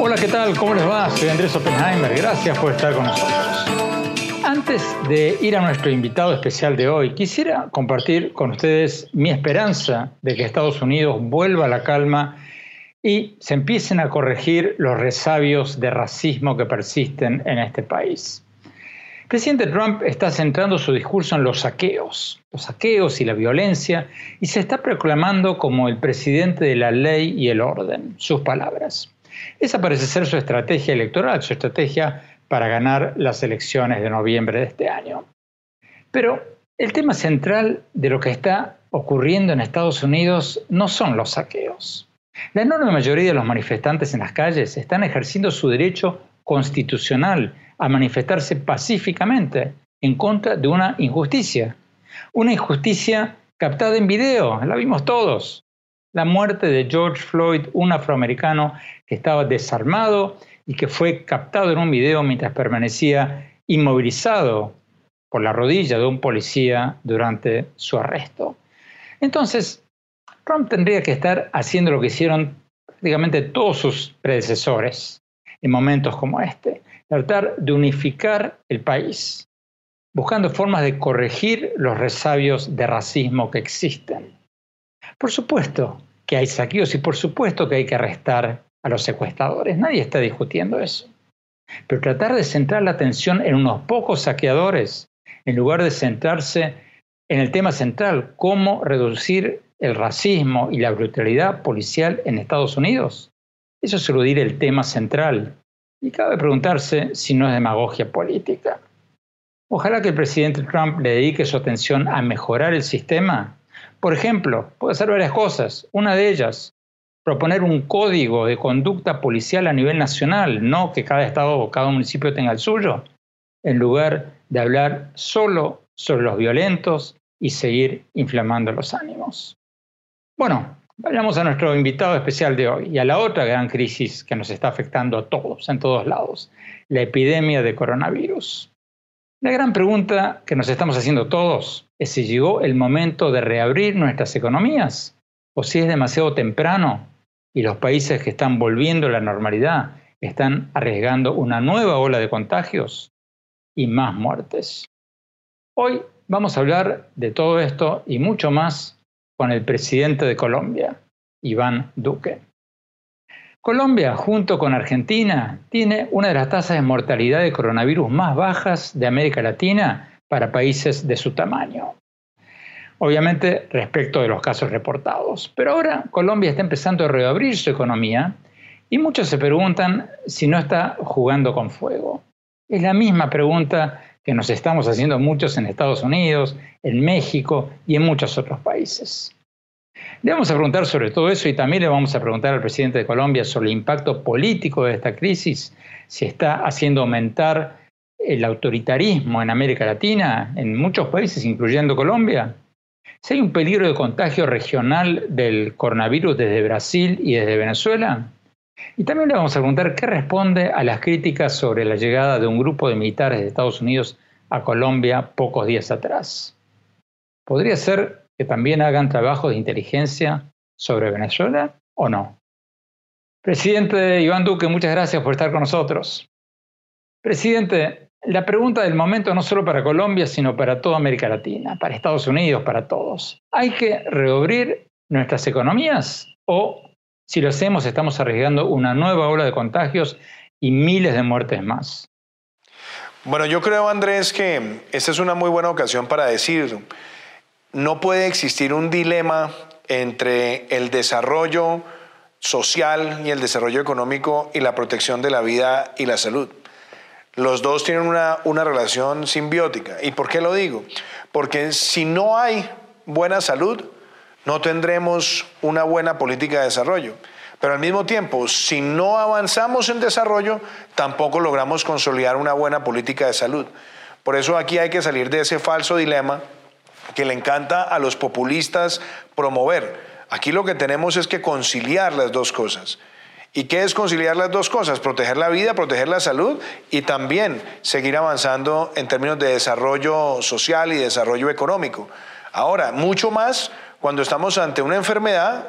Hola, ¿qué tal? ¿Cómo les va? Soy Andrés Oppenheimer. Gracias por estar con nosotros. Antes de ir a nuestro invitado especial de hoy, quisiera compartir con ustedes mi esperanza de que Estados Unidos vuelva a la calma y se empiecen a corregir los resabios de racismo que persisten en este país. Presidente Trump está centrando su discurso en los saqueos, los saqueos y la violencia, y se está proclamando como el presidente de la ley y el orden, sus palabras. Esa parece ser su estrategia electoral, su estrategia para ganar las elecciones de noviembre de este año. Pero el tema central de lo que está ocurriendo en Estados Unidos no son los saqueos. La enorme mayoría de los manifestantes en las calles están ejerciendo su derecho constitucional a manifestarse pacíficamente en contra de una injusticia. Una injusticia captada en video, la vimos todos. La muerte de George Floyd, un afroamericano que estaba desarmado y que fue captado en un video mientras permanecía inmovilizado por la rodilla de un policía durante su arresto. Entonces, Trump tendría que estar haciendo lo que hicieron prácticamente todos sus predecesores en momentos como este, tratar de unificar el país, buscando formas de corregir los resabios de racismo que existen. Por supuesto que hay saqueos y por supuesto que hay que arrestar a los secuestradores. Nadie está discutiendo eso. Pero tratar de centrar la atención en unos pocos saqueadores, en lugar de centrarse en el tema central, cómo reducir el racismo y la brutalidad policial en Estados Unidos, eso es eludir el tema central. Y cabe preguntarse si no es demagogia política. Ojalá que el presidente Trump le dedique su atención a mejorar el sistema. Por ejemplo, puede hacer varias cosas. Una de ellas, proponer un código de conducta policial a nivel nacional, no que cada estado o cada municipio tenga el suyo, en lugar de hablar solo sobre los violentos y seguir inflamando los ánimos. Bueno, vayamos a nuestro invitado especial de hoy y a la otra gran crisis que nos está afectando a todos, en todos lados, la epidemia de coronavirus. La gran pregunta que nos estamos haciendo todos es si llegó el momento de reabrir nuestras economías o si es demasiado temprano y los países que están volviendo a la normalidad están arriesgando una nueva ola de contagios y más muertes. Hoy vamos a hablar de todo esto y mucho más con el presidente de Colombia, Iván Duque. Colombia, junto con Argentina, tiene una de las tasas de mortalidad de coronavirus más bajas de América Latina para países de su tamaño obviamente respecto de los casos reportados. Pero ahora Colombia está empezando a reabrir su economía y muchos se preguntan si no está jugando con fuego. Es la misma pregunta que nos estamos haciendo muchos en Estados Unidos, en México y en muchos otros países. Le vamos a preguntar sobre todo eso y también le vamos a preguntar al presidente de Colombia sobre el impacto político de esta crisis, si está haciendo aumentar el autoritarismo en América Latina, en muchos países, incluyendo Colombia, si hay un peligro de contagio regional del coronavirus desde Brasil y desde Venezuela. Y también le vamos a preguntar qué responde a las críticas sobre la llegada de un grupo de militares de Estados Unidos a Colombia pocos días atrás. ¿Podría ser que también hagan trabajo de inteligencia sobre Venezuela o no? Presidente Iván Duque, muchas gracias por estar con nosotros. Presidente, la pregunta del momento no solo para Colombia, sino para toda América Latina, para Estados Unidos, para todos. ¿Hay que reabrir nuestras economías o si lo hacemos estamos arriesgando una nueva ola de contagios y miles de muertes más? Bueno, yo creo, Andrés, que esta es una muy buena ocasión para decir, no puede existir un dilema entre el desarrollo social y el desarrollo económico y la protección de la vida y la salud. Los dos tienen una, una relación simbiótica. ¿Y por qué lo digo? Porque si no hay buena salud, no tendremos una buena política de desarrollo. Pero al mismo tiempo, si no avanzamos en desarrollo, tampoco logramos consolidar una buena política de salud. Por eso aquí hay que salir de ese falso dilema que le encanta a los populistas promover. Aquí lo que tenemos es que conciliar las dos cosas. ¿Y qué es conciliar las dos cosas? Proteger la vida, proteger la salud y también seguir avanzando en términos de desarrollo social y desarrollo económico. Ahora, mucho más cuando estamos ante una enfermedad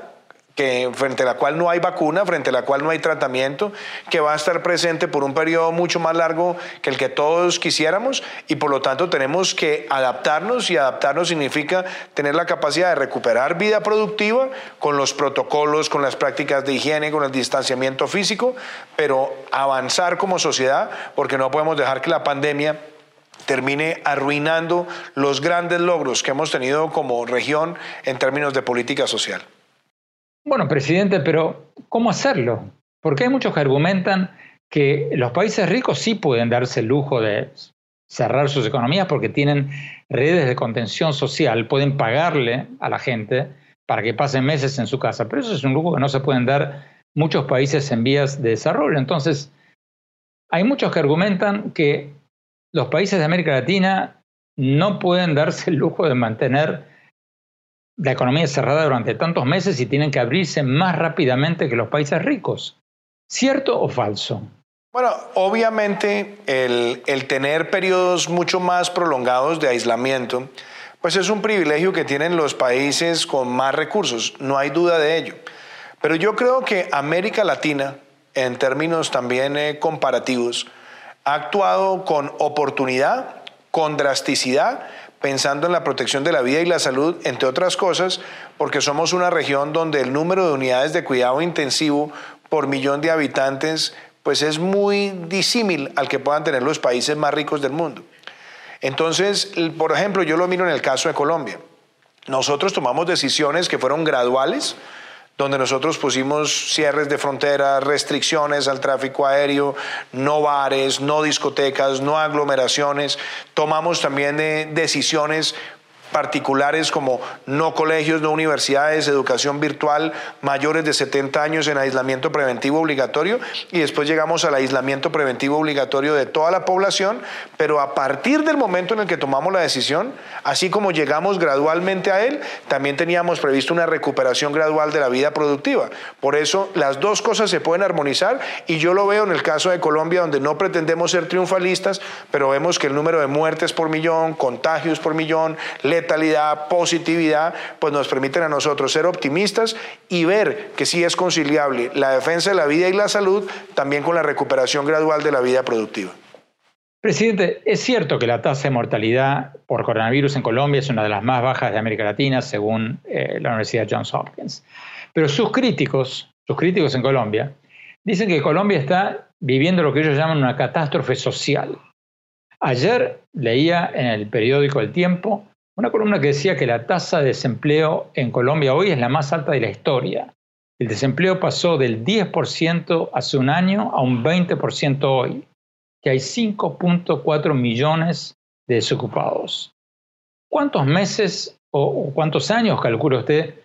que, frente a la cual no hay vacuna, frente a la cual no hay tratamiento, que va a estar presente por un periodo mucho más largo que el que todos quisiéramos y por lo tanto tenemos que adaptarnos y adaptarnos significa tener la capacidad de recuperar vida productiva con los protocolos, con las prácticas de higiene, con el distanciamiento físico, pero avanzar como sociedad porque no podemos dejar que la pandemia termine arruinando los grandes logros que hemos tenido como región en términos de política social. Bueno, presidente, pero ¿cómo hacerlo? Porque hay muchos que argumentan que los países ricos sí pueden darse el lujo de cerrar sus economías porque tienen redes de contención social, pueden pagarle a la gente para que pasen meses en su casa, pero eso es un lujo que no se pueden dar muchos países en vías de desarrollo. Entonces, hay muchos que argumentan que los países de América Latina no pueden darse el lujo de mantener la economía cerrada durante tantos meses y tienen que abrirse más rápidamente que los países ricos. ¿Cierto o falso? Bueno, obviamente el, tener periodos mucho más prolongados de aislamiento, pues es un privilegio que tienen los países con más recursos, no hay duda de ello. Pero yo creo que América Latina, en términos también eh, comparativos, ha actuado con oportunidad, con drasticidad, pensando en la protección de la vida y la salud, entre otras cosas, porque somos una región donde el número de unidades de cuidado intensivo por millón de habitantes pues es muy disímil al que puedan tener los países más ricos del mundo. Entonces, por ejemplo, yo lo miro en el caso de Colombia. Nosotros tomamos decisiones que fueron graduales, donde nosotros pusimos cierres de fronteras, restricciones al tráfico aéreo, no bares, no discotecas, no aglomeraciones. Tomamos también eh, decisiones particulares como no colegios, no universidades, educación virtual, mayores de 70 años en aislamiento preventivo obligatorio y después llegamos al aislamiento preventivo obligatorio de toda la población, pero a partir del momento en el que tomamos la decisión, así como llegamos gradualmente a él, también teníamos previsto una recuperación gradual de la vida productiva. Por eso las dos cosas se pueden armonizar y yo lo veo en el caso de Colombia donde no pretendemos ser triunfalistas, pero vemos que el número de muertes por millón, contagios por millón, letalidad, positividad, pues nos permiten a nosotros ser optimistas y ver que sí es conciliable la defensa de la vida y la salud también con la recuperación gradual de la vida productiva. Presidente, es cierto que la tasa de mortalidad por coronavirus en Colombia es una de las más bajas de América Latina, según eh, la Universidad Johns Hopkins. Pero sus críticos, sus críticos en Colombia, dicen que Colombia está viviendo lo que ellos llaman una catástrofe social. Ayer leía en el periódico El Tiempo una columna que decía que la tasa de desempleo en Colombia hoy es la más alta de la historia. El desempleo pasó del 10% hace un año a un 20% hoy, que hay 5.4 millones de desocupados. ¿Cuántos meses o cuántos años calcula usted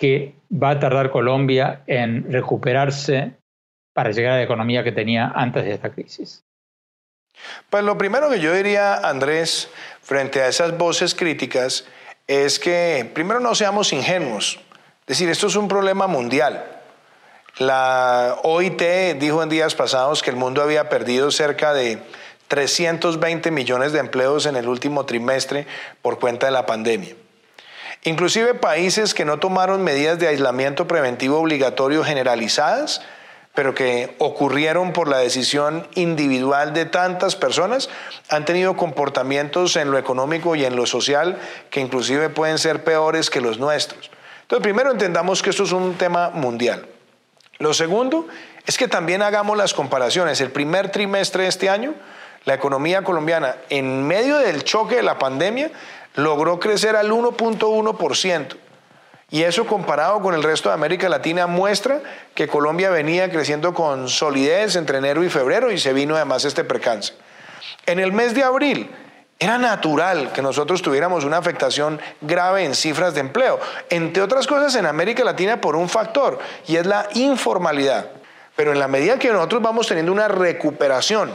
que va a tardar Colombia en recuperarse para llegar a la economía que tenía antes de esta crisis? Pues lo primero que yo diría, Andrés, frente a esas voces críticas, es que primero no seamos ingenuos. Es decir, esto es un problema mundial. La OIT dijo en días pasados que el mundo había perdido cerca de 320 millones de empleos en el último trimestre por cuenta de la pandemia. Inclusive países que no tomaron medidas de aislamiento preventivo obligatorio generalizadas pero que ocurrieron por la decisión individual de tantas personas, han tenido comportamientos en lo económico y en lo social que inclusive pueden ser peores que los nuestros. Entonces, primero entendamos que esto es un tema mundial. Lo segundo es que también hagamos las comparaciones. El primer trimestre de este año, la economía colombiana, en medio del choque de la pandemia, logró crecer al 1.1%. Y eso comparado con el resto de América Latina muestra que Colombia venía creciendo con solidez entre enero y febrero y se vino además este percance. En el mes de abril era natural que nosotros tuviéramos una afectación grave en cifras de empleo, entre otras cosas en América Latina por un factor y es la informalidad. Pero en la medida que nosotros vamos teniendo una recuperación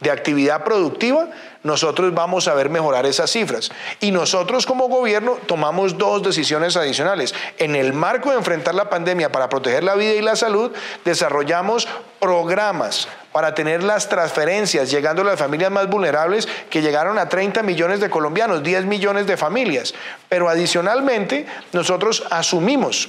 de actividad productiva, nosotros vamos a ver mejorar esas cifras. Y nosotros como gobierno tomamos dos decisiones adicionales. En el marco de enfrentar la pandemia para proteger la vida y la salud, desarrollamos programas para tener las transferencias llegando a las familias más vulnerables que llegaron a 30 millones de colombianos, 10 millones de familias. Pero adicionalmente, nosotros asumimos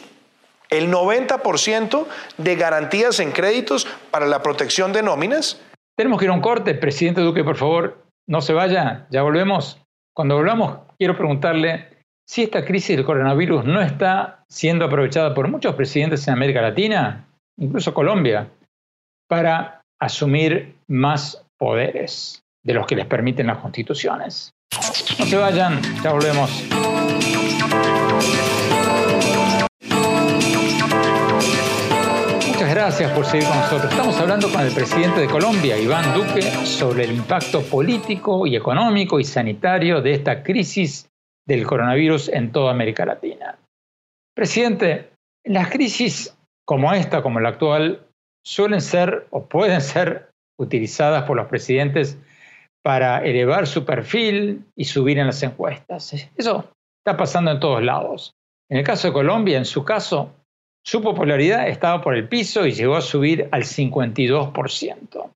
el 90% de garantías en créditos para la protección de nóminas. Tenemos que ir a un corte. Presidente Duque, por favor, no se vaya. Ya volvemos. Cuando volvamos, quiero preguntarle si esta crisis del coronavirus no está siendo aprovechada por muchos presidentes en América Latina, incluso Colombia, para asumir más poderes de los que les permiten las constituciones. No se vayan, ya volvemos. Gracias por seguir con nosotros. Estamos hablando con el presidente de Colombia, Iván Duque, sobre el impacto político y económico y sanitario de esta crisis del coronavirus en toda América Latina. Presidente, las crisis como esta, como la actual, suelen ser o pueden ser utilizadas por los presidentes para elevar su perfil y subir en las encuestas. Eso está pasando en todos lados. En el caso de Colombia, en su caso, su popularidad estaba por el piso y llegó a subir al 52%.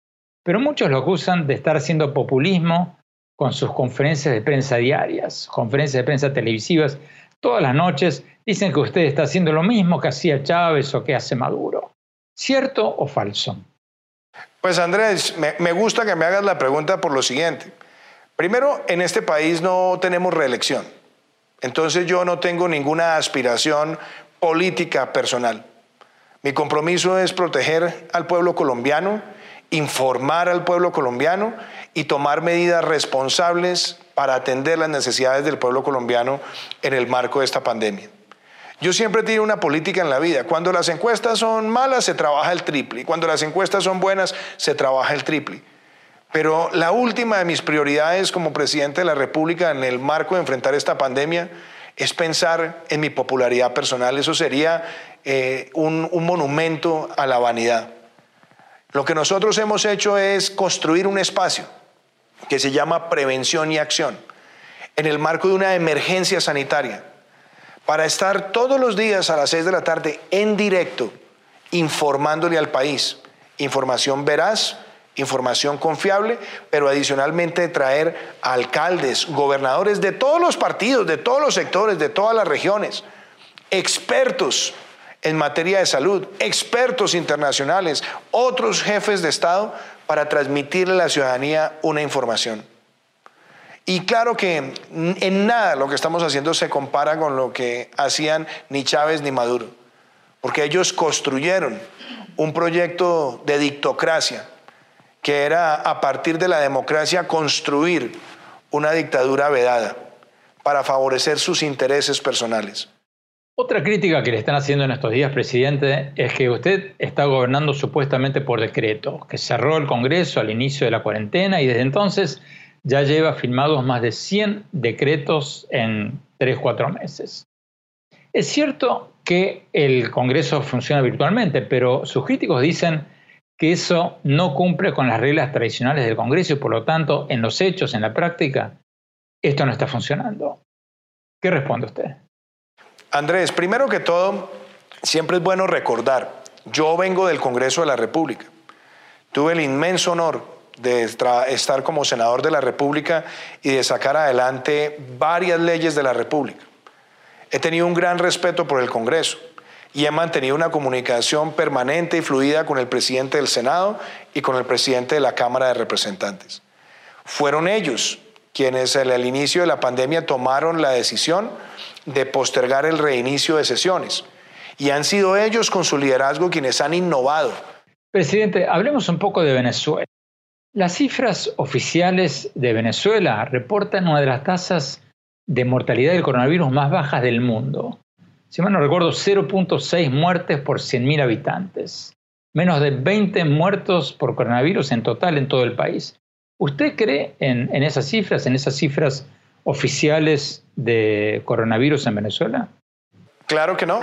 Pero muchos lo acusan de estar haciendo populismo con sus conferencias de prensa diarias, conferencias de prensa televisivas, todas las noches. Dicen que usted está haciendo lo mismo que hacía Chávez o que hace Maduro. ¿Cierto o falso? Pues Andrés, me, me gusta que me hagas la pregunta por lo siguiente. Primero, en este país no tenemos reelección. Entonces yo no tengo ninguna aspiración política personal. Mi compromiso es proteger al pueblo colombiano, informar al pueblo colombiano y tomar medidas responsables para atender las necesidades del pueblo colombiano en el marco de esta pandemia. Yo siempre tenido una política en la vida. Cuando las encuestas son malas, se trabaja el triple. Cuando las encuestas son buenas, se trabaja el triple. Pero la última de mis prioridades como presidente de la República en el marco de enfrentar esta pandemia es pensar en mi popularidad personal. Eso sería eh, un, monumento a la vanidad. Lo que nosotros hemos hecho es construir un espacio que se llama prevención y acción en el marco de una emergencia sanitaria para estar todos los días a las 6 de la tarde en directo informándole al país información veraz, información confiable, pero adicionalmente traer alcaldes, gobernadores de todos los partidos, de todos los sectores, de todas las regiones, expertos en materia de salud, expertos internacionales, otros jefes de Estado, para transmitirle a la ciudadanía una información. Y claro que en nada lo que estamos haciendo se compara con lo que hacían ni Chávez ni Maduro, porque ellos construyeron un proyecto de dictocracia, que era a partir de la democracia construir una dictadura vedada para favorecer sus intereses personales. Otra crítica que le están haciendo en estos días, presidente, es que usted está gobernando supuestamente por decreto, que cerró el Congreso al inicio de la cuarentena y desde entonces ya lleva firmados más de 100 decretos en 3-4 meses. Es cierto que el Congreso funciona virtualmente, pero sus críticos dicen que eso no cumple con las reglas tradicionales del Congreso y por lo tanto, en los hechos, en la práctica, esto no está funcionando. ¿Qué responde usted? Andrés, primero que todo, siempre es bueno recordar, yo vengo del Congreso de la República. Tuve el inmenso honor de estar como senador de la República y de sacar adelante varias leyes de la República. He tenido un gran respeto por el Congreso y he mantenido una comunicación permanente y fluida con el presidente del Senado y con el presidente de la Cámara de Representantes. Fueron ellos quienes en el inicio de la pandemia tomaron la decisión de postergar el reinicio de sesiones. Y han sido ellos con su liderazgo quienes han innovado. Presidente, hablemos un poco de Venezuela. Las cifras oficiales de Venezuela reportan una de las tasas de mortalidad del coronavirus más bajas del mundo. Si mal no recuerdo, 0.6 muertes por 100.000 habitantes. Menos de 20 muertos por coronavirus en total en todo el país. ¿Usted cree en, en esas cifras, en esas cifras oficiales de coronavirus en Venezuela? Claro que no.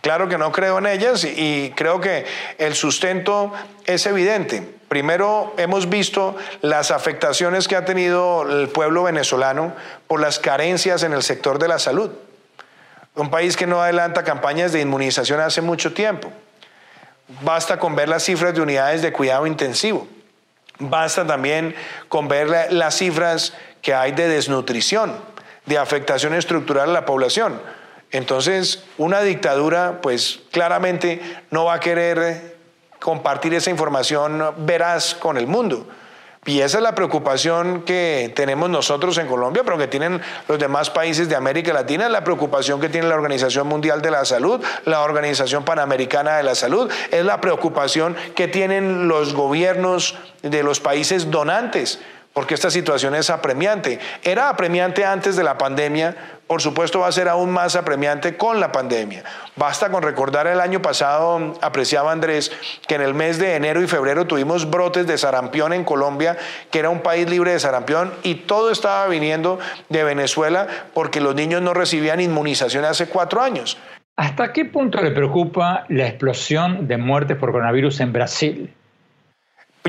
Claro que no creo en ellas y creo que el sustento es evidente. Primero, hemos visto las afectaciones que ha tenido el pueblo venezolano por las carencias en el sector de la salud. Un país que no adelanta campañas de inmunización hace mucho tiempo. Basta con ver las cifras de unidades de cuidado intensivo. Basta también con ver las cifras que hay de desnutrición, de afectación estructural a la población. Entonces, una dictadura, pues claramente no va a querer compartir esa información veraz con el mundo. Y esa es la preocupación que tenemos nosotros en Colombia, pero que tienen los demás países de América Latina, la preocupación que tiene la Organización Mundial de la Salud, la Organización Panamericana de la Salud, es la preocupación que tienen los gobiernos de los países donantes porque esta situación es apremiante. Era apremiante antes de la pandemia, por supuesto va a ser aún más apremiante con la pandemia. Basta con recordar el año pasado, apreciaba Andrés, que en el mes de enero y febrero tuvimos brotes de sarampión en Colombia, que era un país libre de sarampión, y todo estaba viniendo de Venezuela porque los niños no recibían inmunización hace cuatro años. ¿Hasta qué punto le preocupa la explosión de muertes por coronavirus en Brasil?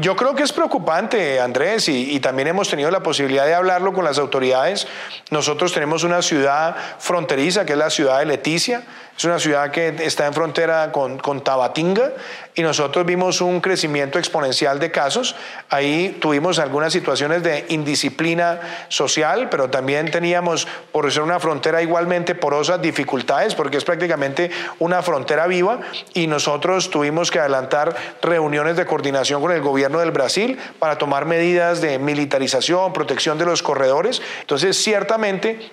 Yo creo que es preocupante, Andrés, y, también hemos tenido la posibilidad de hablarlo con las autoridades. Nosotros tenemos una ciudad fronteriza, que es la ciudad de Leticia, es una ciudad que está en frontera con, con, Tabatinga y nosotros vimos un crecimiento exponencial de casos. Ahí tuvimos algunas situaciones de indisciplina social, pero también teníamos, por ser una frontera igualmente porosa, dificultades, porque es prácticamente una frontera viva y nosotros tuvimos que adelantar reuniones de coordinación con el gobierno del Brasil para tomar medidas de militarización, protección de los corredores. Entonces, ciertamente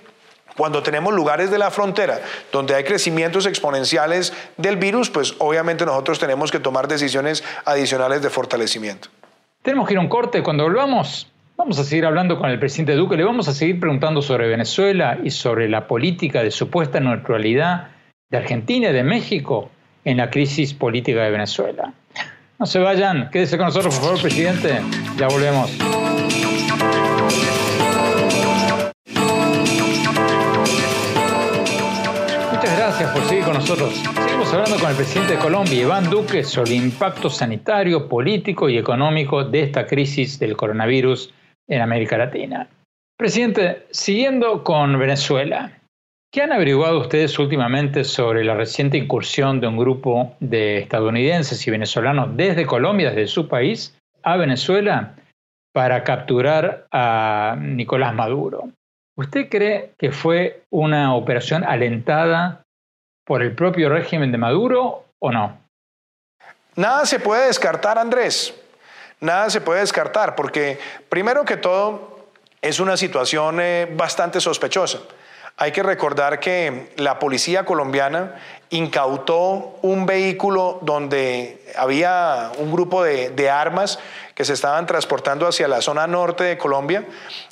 cuando tenemos lugares de la frontera donde hay crecimientos exponenciales del virus, pues obviamente nosotros tenemos que tomar decisiones adicionales de fortalecimiento. Tenemos que ir a un corte. Cuando volvamos, vamos a seguir hablando con el presidente Duque. Le vamos a seguir preguntando sobre Venezuela y sobre la política de supuesta neutralidad de Argentina y de México en la crisis política de Venezuela. No se vayan, quédese con nosotros, por favor, presidente. Ya volvemos. Por seguir con nosotros. Seguimos hablando con el presidente de Colombia, Iván Duque, sobre el impacto sanitario, político y económico de esta crisis del coronavirus en América Latina. Presidente, siguiendo con Venezuela, ¿qué han averiguado ustedes últimamente sobre la reciente incursión de un grupo de estadounidenses y venezolanos desde Colombia, desde su país, a Venezuela para capturar a Nicolás Maduro? ¿Usted cree que fue una operación alentada por el propio régimen de Maduro o no? Nada se puede descartar, Andrés. Nada se puede descartar, porque primero que todo es una situación eh, bastante sospechosa. Hay que recordar que la policía colombiana incautó un vehículo donde había un grupo de, armas que se estaban transportando hacia la zona norte de Colombia.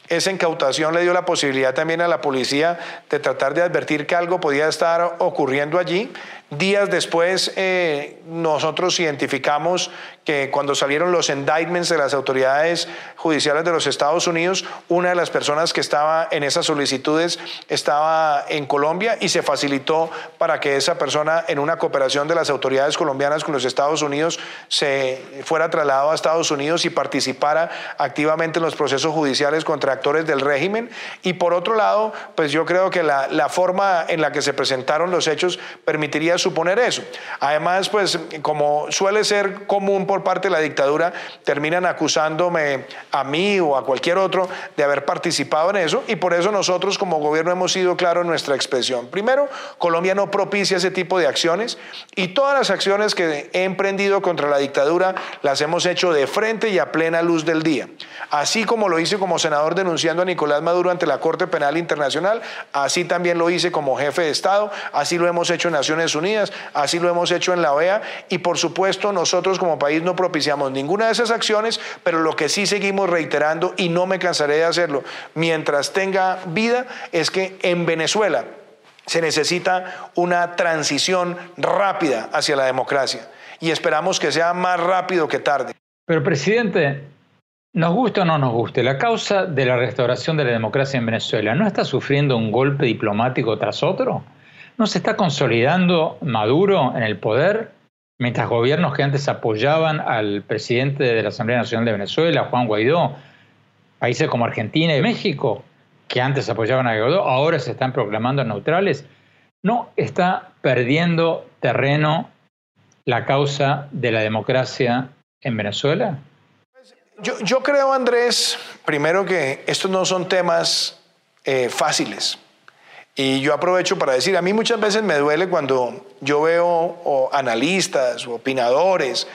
Esa incautación le dio la posibilidad también a la policía de tratar de advertir que algo podía estar ocurriendo allí. Días después, eh, nosotros identificamos que cuando salieron los indictments de las autoridades judiciales de los Estados Unidos, una de las personas que estaba en esas solicitudes estaba en Colombia y se facilitó para que esa persona, en una cooperación de las autoridades colombianas con los Estados Unidos, se fuera trasladado a Estados Unidos y participara activamente en los procesos judiciales contra actores del régimen. Y por otro lado, pues yo creo que la, la forma en la que se presentaron los hechos permitiría suponer eso. Además, pues como suele ser común por parte de la dictadura, terminan acusándome a mí o a cualquier otro de haber participado en eso y por eso nosotros como gobierno hemos sido claros en nuestra expresión. Primero, Colombia no propicia ese tipo de acciones y todas las acciones que he emprendido contra la dictadura las hemos hecho de frente y a plena luz del día. Así como lo hice como senador denunciando a Nicolás Maduro ante la Corte Penal Internacional, así también lo hice como jefe de Estado, así lo hemos hecho en Naciones Unidas así lo hemos hecho en la OEA y por supuesto nosotros como país no propiciamos ninguna de esas acciones, pero lo que sí seguimos reiterando y no me cansaré de hacerlo mientras tenga vida es que en Venezuela Se necesita una transición rápida hacia la democracia y esperamos que sea más rápido que tarde. Pero presidente, nos gusta o no nos guste, la causa de la restauración de la democracia en Venezuela no está sufriendo un golpe diplomático tras otro. ¿No se está consolidando Maduro en el poder mientras gobiernos que antes apoyaban al presidente de la Asamblea Nacional de Venezuela, Juan Guaidó, países como Argentina y México, que antes apoyaban a Guaidó, ahora se están proclamando neutrales, no está perdiendo terreno la causa de la democracia en Venezuela? Yo, creo, Andrés, primero que estos no son temas eh, fáciles. Y yo aprovecho para decir, a mí muchas veces me duele cuando yo veo analistas o opinadores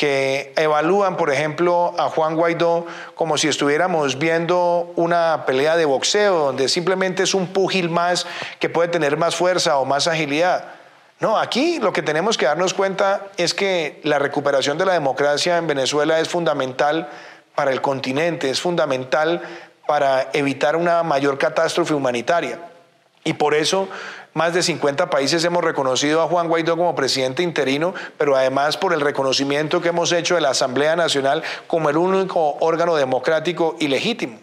que evalúan, por ejemplo, a Juan Guaidó como si estuviéramos viendo una pelea de boxeo, donde simplemente es un púgil más que puede tener más fuerza o más agilidad. No, aquí lo que tenemos que darnos cuenta es que la recuperación de la democracia en Venezuela es fundamental para el continente, es fundamental para evitar una mayor catástrofe humanitaria. Y por eso más de 50 países hemos reconocido a Juan Guaidó como presidente interino, pero además por el reconocimiento que hemos hecho de la Asamblea Nacional como el único órgano democrático y legítimo.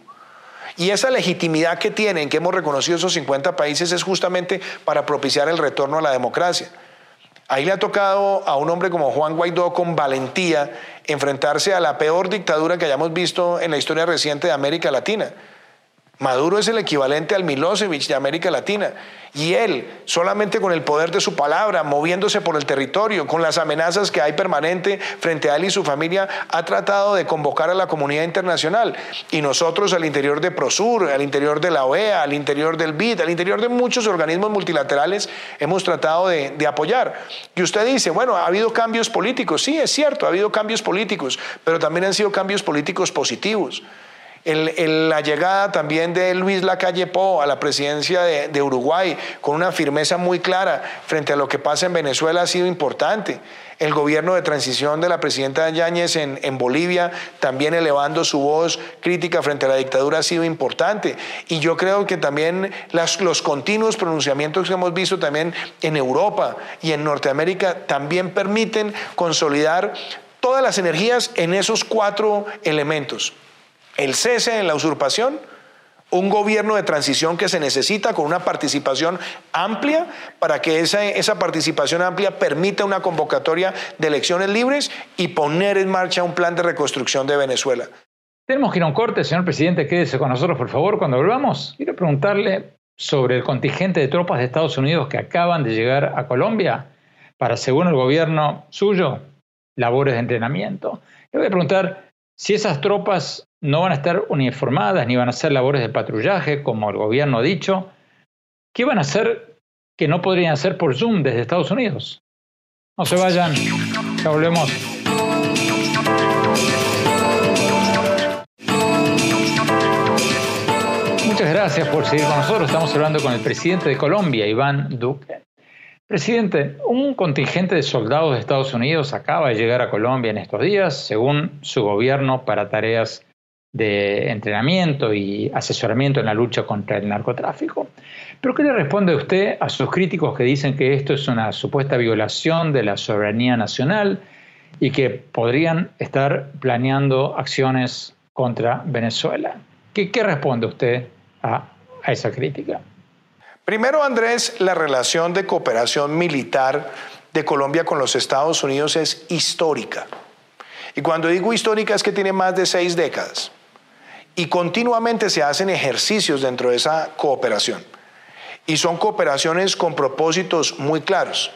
Y esa legitimidad que tienen, que hemos reconocido esos 50 países, es justamente para propiciar el retorno a la democracia. Ahí le ha tocado a un hombre como Juan Guaidó con valentía enfrentarse a la peor dictadura que hayamos visto en la historia reciente de América Latina Maduro es el equivalente al Milosevic de América Latina. Y él, solamente con el poder de su palabra, moviéndose por el territorio, con las amenazas que hay permanente frente a él y su familia, ha tratado de convocar a la comunidad internacional. Y nosotros al interior de Prosur, al interior de la OEA, al interior del BID, al interior de muchos organismos multilaterales, hemos tratado de, de apoyar. Y usted dice, bueno, ha habido cambios políticos. Sí, es cierto, ha habido cambios políticos, pero también han sido cambios políticos positivos la llegada también de Luis Lacalle Pou a la presidencia de, Uruguay con una firmeza muy clara frente a lo que pasa en Venezuela ha sido importante. El gobierno de transición de la presidenta Yáñez en, en, Bolivia, también elevando su voz crítica frente a la dictadura, ha sido importante. Y yo creo que también los continuos pronunciamientos que hemos visto también en Europa y en Norteamérica también permiten consolidar todas las energías en esos cuatro elementos el cese en la usurpación, un gobierno de transición que se necesita con una participación amplia para que esa, esa, participación amplia permita una convocatoria de elecciones libres y poner en marcha un plan de reconstrucción de Venezuela. Tenemos que ir a un corte, señor presidente, quédese con nosotros, por favor, cuando volvamos. Quiero preguntarle sobre el contingente de tropas de Estados Unidos que acaban de llegar a Colombia para, según el gobierno suyo, labores de entrenamiento. Le voy a preguntar si esas tropas no van a estar uniformadas ni van a hacer labores de patrullaje, como el gobierno ha dicho, ¿qué van a hacer que no podrían hacer por Zoom desde Estados Unidos? No se vayan, ya volvemos. Muchas gracias por seguir con nosotros. Estamos hablando con el presidente de Colombia, Iván Duque. Presidente, un contingente de soldados de Estados Unidos acaba de llegar a Colombia en estos días, según su gobierno, para tareas de entrenamiento y asesoramiento en la lucha contra el narcotráfico. Pero ¿qué le responde usted a sus críticos que dicen que esto es una supuesta violación de la soberanía nacional y que podrían estar planeando acciones contra Venezuela? ¿Qué, responde usted a esa crítica? Primero, Andrés, la relación de cooperación militar de Colombia con los Estados Unidos es histórica. Y cuando digo histórica es que tiene más de seis décadas. Y continuamente se hacen ejercicios dentro de esa cooperación. Y son cooperaciones con propósitos muy claros.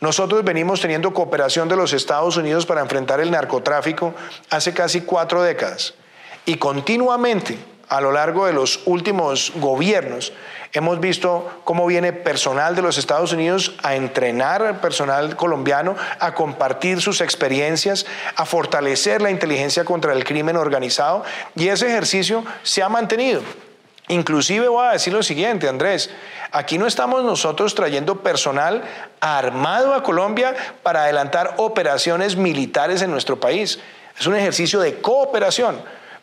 Nosotros venimos teniendo cooperación de los Estados Unidos para enfrentar el narcotráfico hace casi cuatro décadas. Y continuamente, a lo largo de los últimos gobiernos, Hemos visto cómo viene personal de los Estados Unidos a entrenar al personal colombiano, a compartir sus experiencias, a fortalecer la inteligencia contra el crimen organizado y ese ejercicio se ha mantenido. Inclusive voy a decir lo siguiente, Andrés, aquí no estamos nosotros trayendo personal armado a Colombia para adelantar operaciones militares en nuestro país. Es un ejercicio de cooperación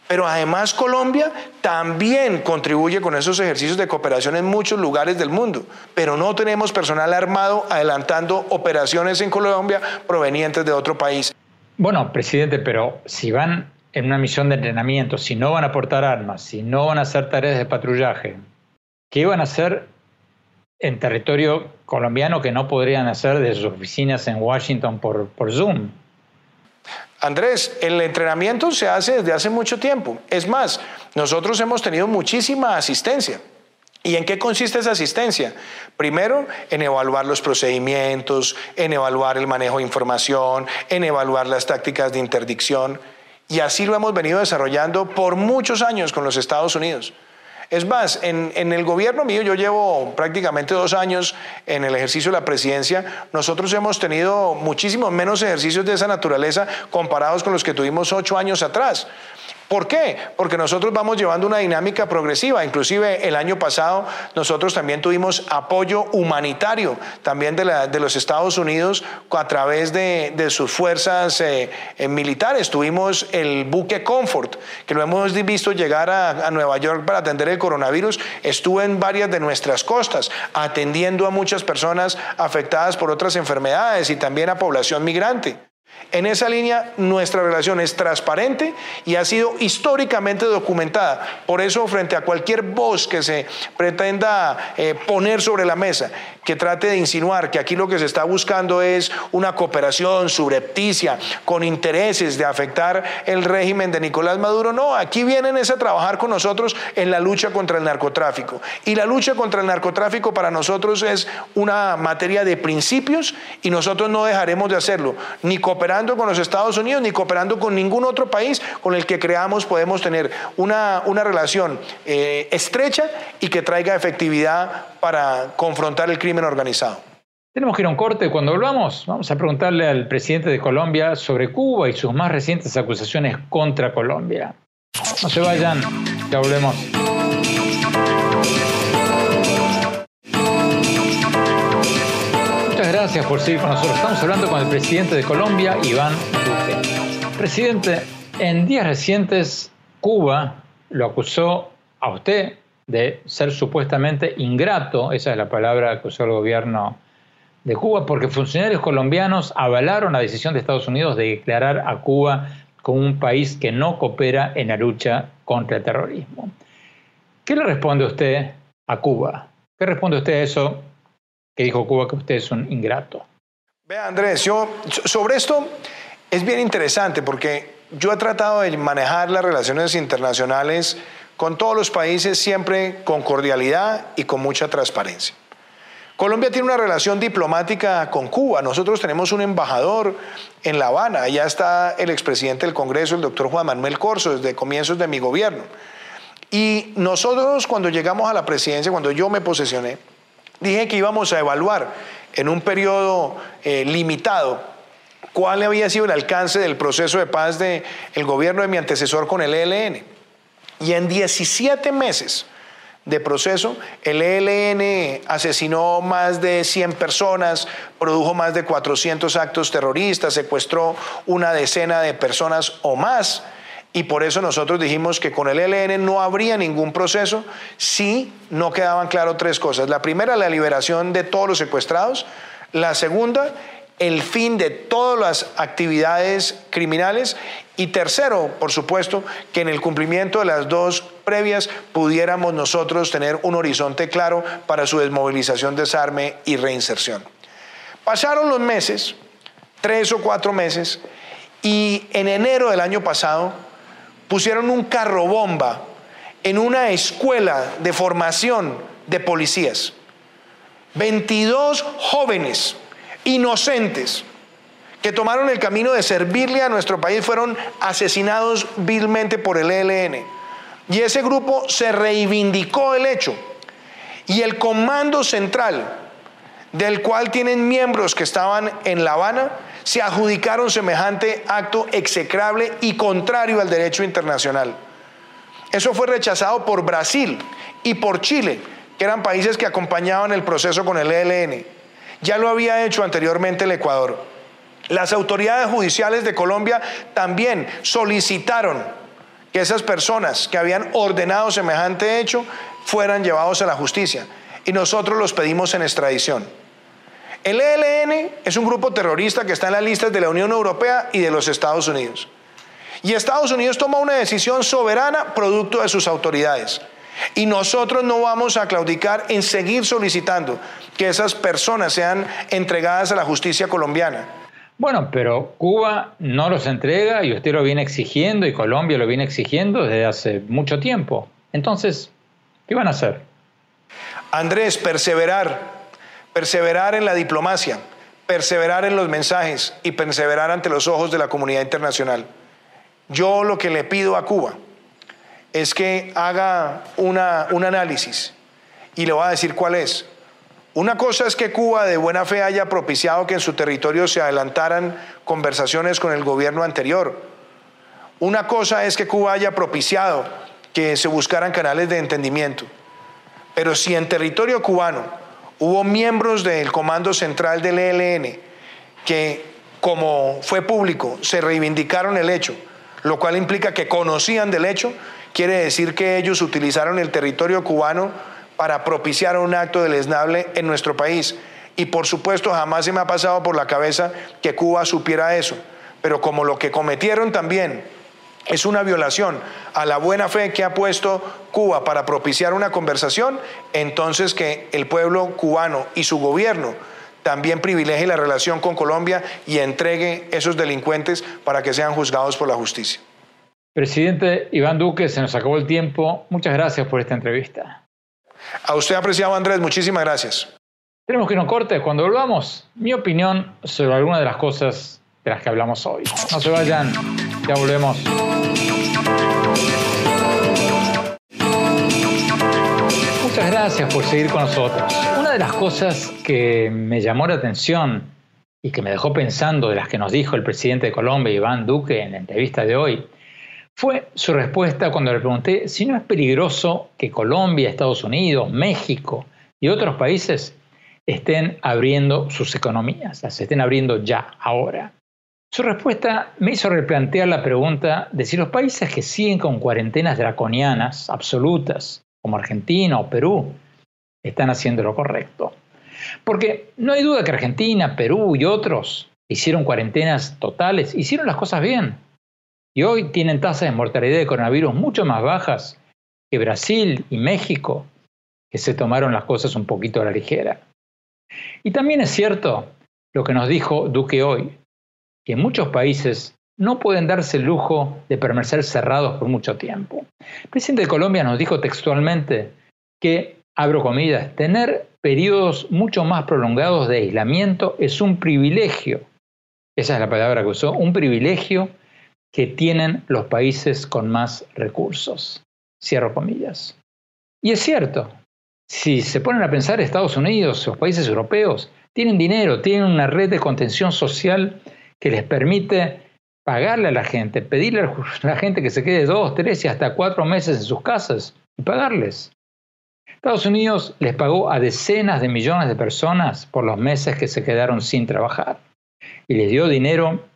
Pero además Colombia también contribuye con esos ejercicios de cooperación en muchos lugares del mundo, pero no tenemos personal armado adelantando operaciones en Colombia provenientes de otro país. Bueno, presidente, pero si van en una misión de entrenamiento, si no van a portar armas, si no van a hacer tareas de patrullaje, ¿qué van a hacer en territorio colombiano que no podrían hacer desde sus oficinas en Washington por, por Zoom? Andrés, el entrenamiento se hace desde hace mucho tiempo. Es más, nosotros hemos tenido muchísima asistencia. ¿Y en qué consiste esa asistencia? Primero, en evaluar los procedimientos, en evaluar el manejo de información, en evaluar las tácticas de interdicción. Y así lo hemos venido desarrollando por muchos años con los Estados Unidos. Es más, en, el gobierno mío, yo llevo prácticamente dos años en el ejercicio de la presidencia, nosotros hemos tenido muchísimos menos ejercicios de esa naturaleza comparados con los que tuvimos ocho años atrás. ¿Por qué? Porque nosotros vamos llevando una dinámica progresiva. Inclusive el año pasado nosotros también tuvimos apoyo humanitario también de, los Estados Unidos a través de, sus fuerzas eh, eh, militares. Tuvimos el buque Comfort, que lo hemos visto llegar a, a Nueva York para atender el coronavirus. Estuvo en varias de nuestras costas atendiendo a muchas personas afectadas por otras enfermedades y también a población migrante. En esa línea nuestra relación es transparente y ha sido históricamente documentada. Por eso, frente a cualquier voz que se pretenda eh, poner sobre la mesa, que trate de insinuar que aquí lo que se está buscando es una cooperación subrepticia con intereses de afectar el régimen de Nicolás Maduro, no, aquí vienen es a trabajar con nosotros en la lucha contra el narcotráfico. Y la lucha contra el narcotráfico para nosotros es una materia de principios y nosotros no dejaremos de hacerlo, ni cooperando con los Estados Unidos, ni cooperando con ningún otro país con el que creamos podemos tener una, una relación eh, estrecha y que traiga efectividad para confrontar el crimen organizado. Tenemos que ir a un corte. Cuando volvamos, vamos a preguntarle al presidente de Colombia sobre Cuba y sus más recientes acusaciones contra Colombia. No se vayan, ya volvemos. Muchas gracias por seguir con nosotros. Estamos hablando con el presidente de Colombia, Iván Duque. Presidente, en días recientes Cuba lo acusó a usted de ser supuestamente ingrato, esa es la palabra que usó el gobierno de Cuba, porque funcionarios colombianos avalaron la decisión de Estados Unidos de declarar a Cuba como un país que no coopera en la lucha contra el terrorismo. ¿Qué le responde usted a Cuba? ¿Qué responde usted a eso que dijo Cuba que usted es un ingrato? Vea, Andrés, yo sobre esto es bien interesante porque yo he tratado de manejar las relaciones internacionales con todos los países siempre con cordialidad y con mucha transparencia. Colombia tiene una relación diplomática con Cuba. Nosotros tenemos un embajador en La Habana. Allá está el expresidente del Congreso, el doctor Juan Manuel Corso, desde comienzos de mi gobierno. Y nosotros cuando llegamos a la presidencia, cuando yo me posesioné, dije que íbamos a evaluar en un periodo eh, limitado cuál había sido el alcance del proceso de paz del gobierno de mi antecesor con el ELN. Y en 17 meses de proceso, el ELN asesinó más de 100 personas, produjo más de 400 actos terroristas, secuestró una decena de personas o más. Y por eso nosotros dijimos que con el ELN no habría ningún proceso si no quedaban claras tres cosas. La primera, la liberación de todos los secuestrados. La segunda, el fin de todas las actividades criminales y tercero, por supuesto, que en el cumplimiento de las dos previas pudiéramos nosotros tener un horizonte claro para su desmovilización, desarme y reinserción. Pasaron los meses, tres o cuatro meses, y en enero del año pasado pusieron un carro bomba en una escuela de formación de policías. 22 jóvenes inocentes que tomaron el camino de servirle a nuestro país fueron asesinados vilmente por el ELN. Y ese grupo se reivindicó el hecho. Y el comando central, del cual tienen miembros que estaban en La Habana, se adjudicaron semejante acto execrable y contrario al derecho internacional. Eso fue rechazado por Brasil y por Chile, que eran países que acompañaban el proceso con el ELN. Ya lo había hecho anteriormente el Ecuador. Las autoridades judiciales de Colombia también solicitaron que esas personas que habían ordenado semejante hecho fueran llevados a la justicia. Y nosotros los pedimos en extradición. El ELN es un grupo terrorista que está en las listas de la Unión Europea y de los Estados Unidos. Y Estados Unidos toma una decisión soberana producto de sus autoridades. Y nosotros no vamos a claudicar en seguir solicitando que esas personas sean entregadas a la justicia colombiana. Bueno, pero Cuba no los entrega y usted lo viene exigiendo y Colombia lo viene exigiendo desde hace mucho tiempo. Entonces, ¿qué van a hacer? Andrés, perseverar, perseverar en la diplomacia, perseverar en los mensajes y perseverar ante los ojos de la comunidad internacional. Yo lo que le pido a Cuba es que haga una, un análisis y le voy a decir cuál es. Una cosa es que Cuba de buena fe haya propiciado que en su territorio se adelantaran conversaciones con el gobierno anterior. Una cosa es que Cuba haya propiciado que se buscaran canales de entendimiento. Pero si en territorio cubano hubo miembros del Comando Central del ELN que, como fue público, se reivindicaron el hecho, lo cual implica que conocían del hecho, quiere decir que ellos utilizaron el territorio cubano para propiciar un acto deleznable en nuestro país. Y por supuesto jamás se me ha pasado por la cabeza que Cuba supiera eso. Pero como lo que cometieron también es una violación a la buena fe que ha puesto Cuba para propiciar una conversación, entonces que el pueblo cubano y su gobierno también privilegie la relación con Colombia y entregue esos delincuentes para que sean juzgados por la justicia. Presidente Iván Duque, se nos acabó el tiempo. Muchas gracias por esta entrevista. A usted, apreciado Andrés, muchísimas gracias. Tenemos que irnos corte. Cuando volvamos, mi opinión sobre algunas de las cosas de las que hablamos hoy. No se vayan, ya volvemos. Muchas gracias por seguir con nosotros. Una de las cosas que me llamó la atención y que me dejó pensando de las que nos dijo el presidente de Colombia, Iván Duque, en la entrevista de hoy, fue su respuesta cuando le pregunté si no es peligroso que Colombia, Estados Unidos, México y otros países estén abriendo sus economías, las estén abriendo ya, ahora. Su respuesta me hizo replantear la pregunta de si los países que siguen con cuarentenas draconianas absolutas como Argentina o Perú, están haciendo lo correcto. Porque no hay duda que Argentina, Perú y otros hicieron cuarentenas totales, hicieron las cosas bien. Y hoy tienen tasas de mortalidad de coronavirus mucho más bajas que Brasil y México, que se tomaron las cosas un poquito a la ligera. Y también es cierto lo que nos dijo Duque hoy, que muchos países no pueden darse el lujo de permanecer cerrados por mucho tiempo. El presidente de Colombia nos dijo textualmente que, abro comillas, tener periodos mucho más prolongados de aislamiento es un privilegio. Esa es la palabra que usó, un privilegio que tienen los países con más recursos. Cierro comillas. Y es cierto, si se ponen a pensar Estados Unidos, los países europeos, tienen dinero, tienen una red de contención social que les permite pagarle a la gente, pedirle a la gente que se quede dos, tres y hasta cuatro meses en sus casas y pagarles. Estados Unidos les pagó a decenas de millones de personas por los meses que se quedaron sin trabajar y les dio dinero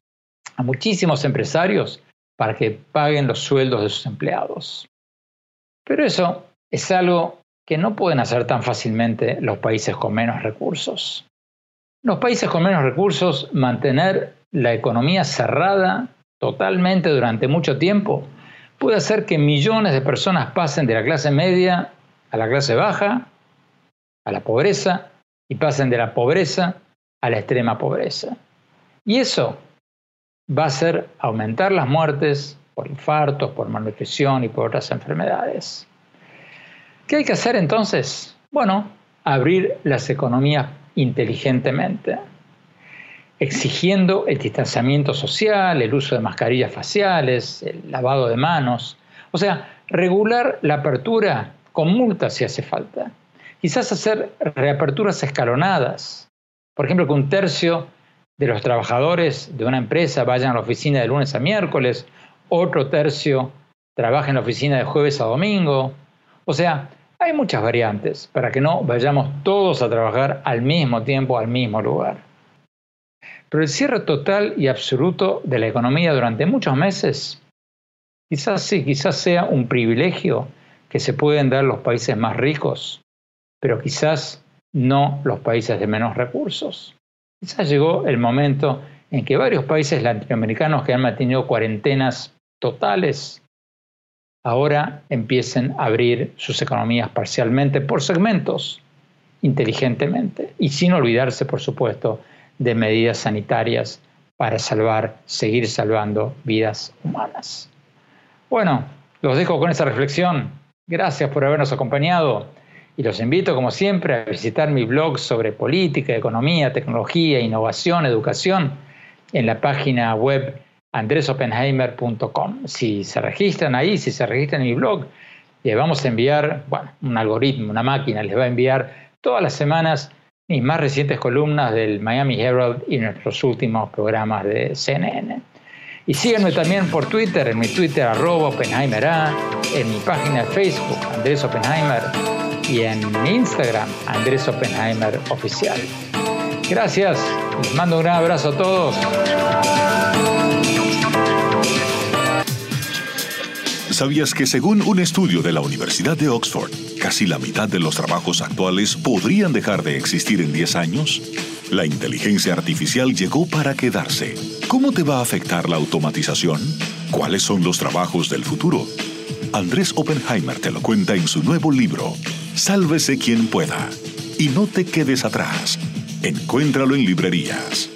a muchísimos empresarios para que paguen los sueldos de sus empleados. Pero eso es algo que no pueden hacer tan fácilmente los países con menos recursos. Los países con menos recursos mantener la economía cerrada totalmente durante mucho tiempo puede hacer que millones de personas pasen de la clase media a la clase baja, a la pobreza, y pasen de la pobreza a la extrema pobreza. Y eso va a hacer aumentar las muertes por infartos, por malnutrición y por otras enfermedades. ¿Qué hay que hacer entonces? Bueno, abrir las economías inteligentemente exigiendo el distanciamiento social, el uso de mascarillas faciales, el lavado de manos. O sea, regular la apertura con multas si hace falta. Quizás hacer reaperturas escalonadas. Por ejemplo, que un tercio de los trabajadores de una empresa vayan a la oficina de lunes a miércoles, otro tercio trabaje en la oficina de jueves a domingo. O sea, hay muchas variantes para que no vayamos todos a trabajar al mismo tiempo, al mismo lugar. Pero el cierre total y absoluto de la economía durante muchos meses Quizás sí, quizás sea un privilegio que se pueden dar los países más ricos, pero quizás no los países de menos recursos. Quizás llegó el momento en que varios países latinoamericanos que han mantenido cuarentenas totales ahora empiecen a abrir sus economías parcialmente por segmentos, inteligentemente, y sin olvidarse, por supuesto, de medidas sanitarias para salvar, seguir salvando vidas humanas. Bueno, los dejo con esa reflexión. Gracias por habernos acompañado y los invito, como siempre, a visitar mi blog sobre política, economía, tecnología, innovación, educación en la página web andresopenheimer.com. Si se registran ahí, si se registran en mi blog, les vamos a enviar, bueno, un algoritmo, una máquina, les va a enviar todas las semanas mis más recientes columnas del Miami Herald y nuestros últimos programas de CNN. Y síganme también por Twitter, en mi Twitter arroba Oppenheimer en mi página de Facebook, Andrés Oppenheimer, y en Instagram, Andrés Oppenheimer Oficial. Gracias, les mando un gran abrazo a todos. ¿Sabías que según un estudio de la Universidad de Oxford, casi la mitad de los trabajos actuales podrían dejar de existir en 10 años? La inteligencia artificial llegó para quedarse. ¿Cómo te va a afectar la automatización? ¿Cuáles son los trabajos del futuro? Andrés Oppenheimer te lo cuenta en su nuevo libro, Sálvese quien pueda. Y no te quedes atrás. Encuéntralo en librerías.